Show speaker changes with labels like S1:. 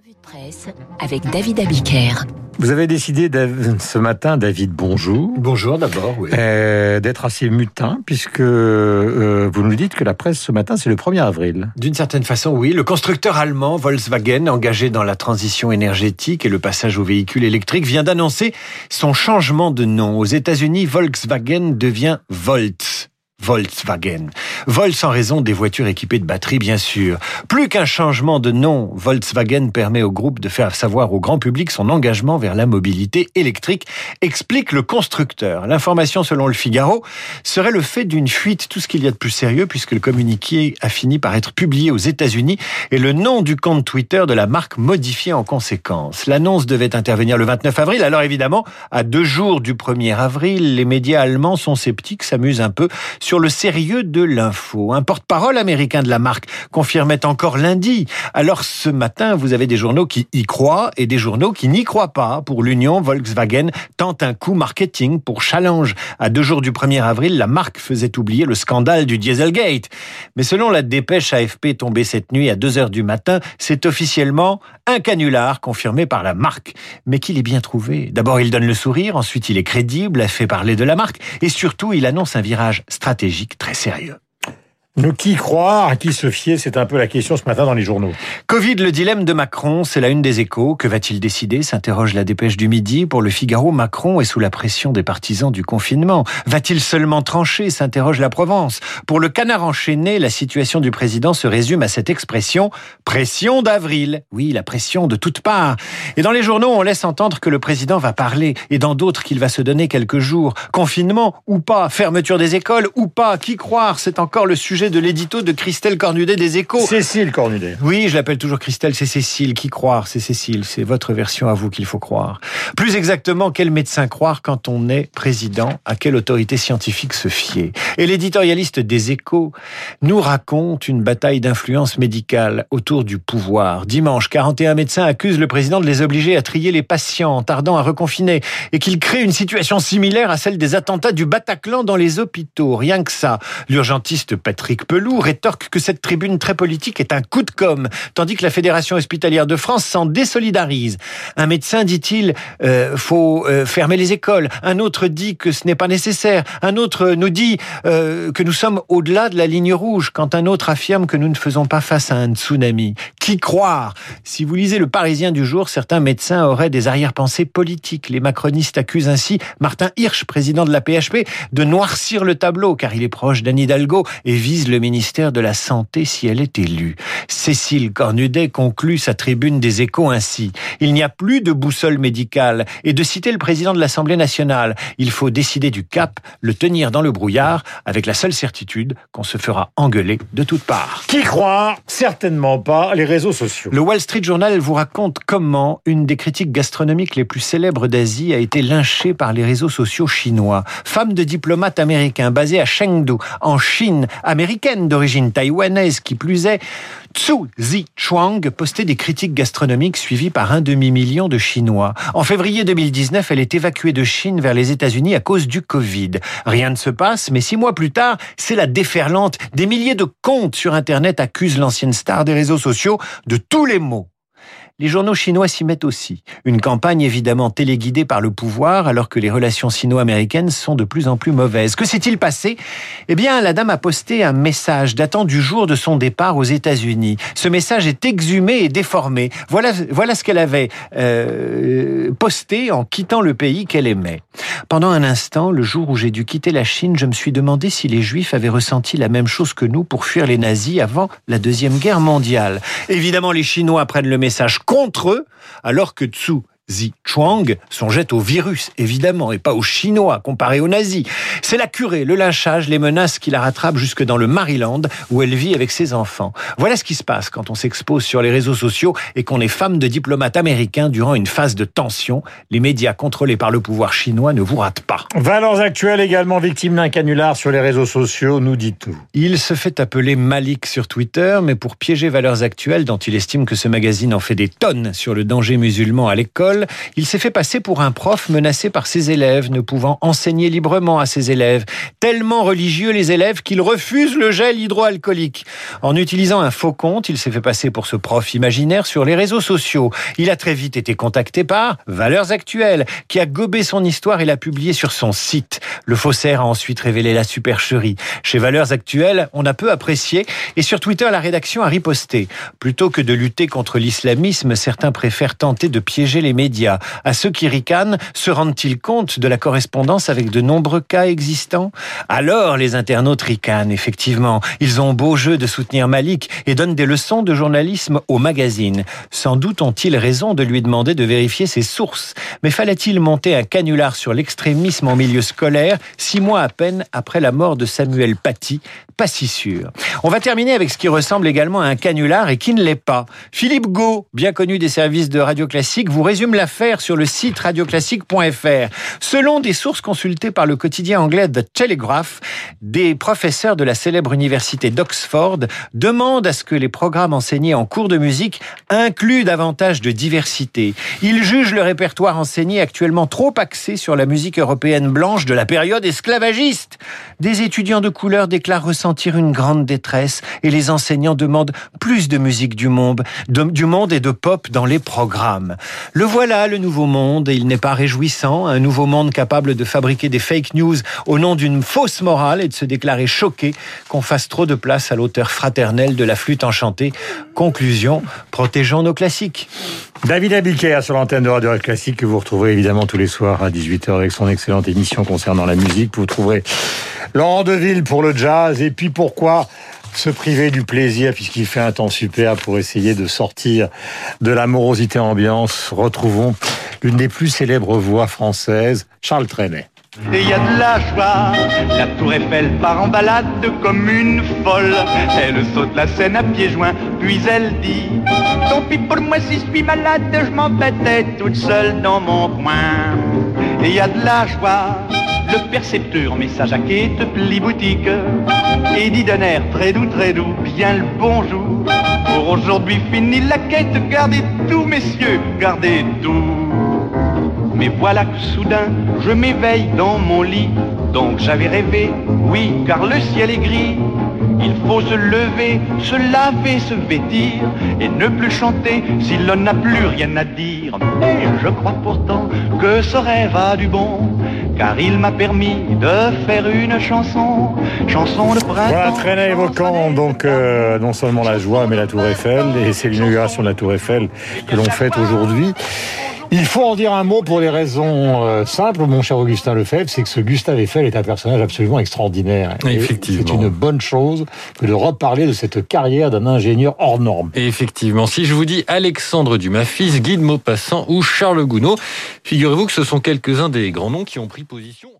S1: Revue de presse avec David Abiker.
S2: Vous avez décidé ce matin, David, bonjour.
S3: Bonjour d'abord, oui.
S2: Euh, d'être assez mutin, puisque euh, vous nous dites que la presse ce matin, c'est le 1er avril.
S3: D'une certaine façon, oui. Le constructeur allemand Volkswagen, engagé dans la transition énergétique et le passage aux véhicules électriques, vient d'annoncer son changement de nom. Aux États-Unis, Volkswagen devient Volt. Volkswagen. Vol sans raison des voitures équipées de batteries, bien sûr. Plus qu'un changement de nom, Volkswagen permet au groupe de faire savoir au grand public son engagement vers la mobilité électrique, explique le constructeur. L'information, selon le Figaro, serait le fait d'une fuite, tout ce qu'il y a de plus sérieux, puisque le communiqué a fini par être publié aux États-Unis et le nom du compte Twitter de la marque modifié en conséquence. L'annonce devait intervenir le 29 avril, alors évidemment, à deux jours du 1er avril, les médias allemands sont sceptiques, s'amusent un peu sur le sérieux de l'info. Un porte-parole américain de la marque confirmait encore lundi. Alors ce matin, vous avez des journaux qui y croient et des journaux qui n'y croient pas. Pour l'Union, Volkswagen tente un coup marketing pour challenge. À deux jours du 1er avril, la marque faisait oublier le scandale du Dieselgate. Mais selon la dépêche AFP tombée cette nuit à 2 heures du matin, c'est officiellement un canular confirmé par la marque. Mais qu'il est bien trouvé. D'abord, il donne le sourire, ensuite il est crédible, a fait parler de la marque et surtout, il annonce un virage stratégique stratégique très sérieux.
S2: Nous, qui croire, à qui se fier, c'est un peu la question ce matin dans les journaux.
S3: Covid, le dilemme de Macron, c'est la une des échos. Que va-t-il décider s'interroge la dépêche du midi. Pour le Figaro, Macron est sous la pression des partisans du confinement. Va-t-il seulement trancher s'interroge la Provence. Pour le canard enchaîné, la situation du président se résume à cette expression pression d'avril. Oui, la pression de toutes parts. Et dans les journaux, on laisse entendre que le président va parler et dans d'autres qu'il va se donner quelques jours. Confinement ou pas, fermeture des écoles ou pas, qui croire, c'est encore le sujet de l'édito de Christelle Cornudet des Échos.
S2: Cécile Cornudet.
S3: Oui, je l'appelle toujours Christelle, c'est Cécile. Qui croire C'est Cécile. C'est votre version à vous qu'il faut croire. Plus exactement, quel médecin croire quand on est président? À quelle autorité scientifique se fier? Et l'éditorialiste des Échos nous raconte une bataille d'influence médicale autour du pouvoir. Dimanche, 41 médecins accusent le président de les obliger à trier les patients, tardant à reconfiner, et qu'il crée une situation similaire à celle des attentats du Bataclan dans les hôpitaux. Rien que ça. L'urgentiste Patrick Éric Pelou rétorque que cette tribune très politique est un coup de com, tandis que la Fédération hospitalière de France s'en désolidarise. Un médecin, dit-il, euh, faut euh, fermer les écoles. Un autre dit que ce n'est pas nécessaire. Un autre nous dit euh, que nous sommes au-delà de la ligne rouge, quand un autre affirme que nous ne faisons pas face à un tsunami. Qui croire? Si vous lisez le Parisien du jour, certains médecins auraient des arrière-pensées politiques. Les macronistes accusent ainsi Martin Hirsch, président de la PHP, de noircir le tableau, car il est proche d'Anne Hidalgo et vise le ministère de la Santé si elle est élue. Cécile Cornudet conclut sa tribune des échos ainsi. Il n'y a plus de boussole médicale et de citer le président de l'Assemblée nationale. Il faut décider du cap, le tenir dans le brouillard, avec la seule certitude qu'on se fera engueuler de toutes parts.
S2: Qui croire Certainement pas les réseaux sociaux.
S3: Le Wall Street Journal vous raconte comment une des critiques gastronomiques les plus célèbres d'Asie a été lynchée par les réseaux sociaux chinois. Femme de diplomate américain basée à Chengdu, en Chine, américaine américaine d'origine taïwanaise qui plus est, Tsu Zi-chuang postait des critiques gastronomiques suivies par un demi-million de Chinois. En février 2019, elle est évacuée de Chine vers les États-Unis à cause du Covid. Rien ne se passe, mais six mois plus tard, c'est la déferlante. Des milliers de comptes sur Internet accusent l'ancienne star des réseaux sociaux de tous les maux. Les journaux chinois s'y mettent aussi. Une campagne évidemment téléguidée par le pouvoir alors que les relations sino-américaines sont de plus en plus mauvaises. Que s'est-il passé? Eh bien, la dame a posté un message datant du jour de son départ aux États-Unis. Ce message est exhumé et déformé. Voilà, voilà ce qu'elle avait euh, posté en quittant le pays qu'elle aimait. Pendant un instant, le jour où j'ai dû quitter la Chine, je me suis demandé si les Juifs avaient ressenti la même chose que nous pour fuir les nazis avant la Deuxième Guerre mondiale. Évidemment, les Chinois prennent le message contre eux, alors que Tsu Zi Chuang songeait au virus, évidemment, et pas aux Chinois, comparé aux nazis. C'est la curée, le lynchage, les menaces qui la rattrapent jusque dans le Maryland, où elle vit avec ses enfants. Voilà ce qui se passe quand on s'expose sur les réseaux sociaux et qu'on est femme de diplomate américain durant une phase de tension. Les médias contrôlés par le pouvoir chinois ne vous ratent pas.
S2: Valeurs actuelles également victime d'un canular sur les réseaux sociaux, nous dit-on.
S3: Il se fait appeler Malik sur Twitter, mais pour piéger Valeurs actuelles, dont il estime que ce magazine en fait des tonnes sur le danger musulman à l'école, il s'est fait passer pour un prof menacé par ses élèves, ne pouvant enseigner librement à ses élèves. Tellement religieux les élèves qu'ils refusent le gel hydroalcoolique. En utilisant un faux compte, il s'est fait passer pour ce prof imaginaire sur les réseaux sociaux. Il a très vite été contacté par Valeurs Actuelles, qui a gobé son histoire et l'a publié sur son site. Le faussaire a ensuite révélé la supercherie. Chez Valeurs Actuelles, on a peu apprécié et sur Twitter, la rédaction a riposté. Plutôt que de lutter contre l'islamisme, certains préfèrent tenter de piéger les médias. À ceux qui ricanent, se rendent-ils compte de la correspondance avec de nombreux cas existants? Alors, les internautes ricanent, effectivement. Ils ont beau jeu de soutenir Malik et donnent des leçons de journalisme au magazine. Sans doute ont-ils raison de lui demander de vérifier ses sources. Mais fallait-il monter un canular sur l'extrémisme en milieu scolaire, six mois à peine après la mort de Samuel Paty Pas si sûr. On va terminer avec ce qui ressemble également à un canular et qui ne l'est pas. Philippe Gau, bien connu des services de Radio Classique, vous résume l'affaire sur le site radioclassique.fr. Selon des sources consultées par le quotidien anglais The Telegraph, des professeurs de la célèbre université d'Oxford demandent à ce que les programmes enseignés en cours de musique incluent davantage de diversité. Ils jugent le répertoire enseigné actuellement trop axé sur la musique européenne blanche de la période esclavagiste. Des étudiants de couleur déclarent ressentir une grande détresse et les enseignants demandent plus de musique du monde, du monde et de pop dans les programmes. Le voilà, le nouveau monde, et il n'est pas réjouissant, un nouveau monde capable de fabriquer des fake news au nom d'une fausse morale et de se déclarer choqué qu'on fasse trop de place à l'auteur fraternel de la flûte enchantée. Conclusion, protégeons nos classiques.
S2: David Abiker sur l'antenne de Radio Classique que vous retrouverez évidemment tous les soirs à 18h avec son excellente émission concernant la musique. Vous trouverez Laurent Deville pour le jazz et puis pourquoi se priver du plaisir puisqu'il fait un temps super pour essayer de sortir de la morosité ambiance. Retrouvons l'une des plus célèbres voix françaises, Charles Trenet.
S4: Et il y a de la joie, la tour Eiffel part en balade comme une folle. Elle saute la scène à pieds joints, puis elle dit Tant pis pour moi si je suis malade, je m'embêtais toute seule dans mon coin. Et y a de la joie, le percepteur met sa jaquette pli boutique et dit d'un air très doux, très doux, bien le bonjour. Pour aujourd'hui fini la quête, gardez tout messieurs, gardez tout. Mais voilà que soudain, je m'éveille dans mon lit. Donc j'avais rêvé, oui, car le ciel est gris. Il faut se lever, se laver, se vêtir et ne plus chanter si l'on n'a plus rien à dire. Mais je crois pourtant que ce rêve a du bon, car il m'a permis de faire une chanson, chanson de printemps.
S2: Voilà, très évoquant donc euh, non seulement la joie, mais la Tour Eiffel, et c'est l'inauguration de la Tour Eiffel que l'on fête aujourd'hui. Il faut en dire un mot pour des raisons euh, simples, mon cher Augustin Lefebvre, c'est que ce Gustave Eiffel est un personnage absolument extraordinaire.
S5: Effectivement.
S2: C'est une bonne chose que de reparler de cette carrière d'un ingénieur hors norme.
S5: Effectivement. Si je vous dis Alexandre Dumas, fils, Guy de Maupassant ou Charles Gounod, figurez-vous que ce sont quelques-uns des grands noms qui ont pris position.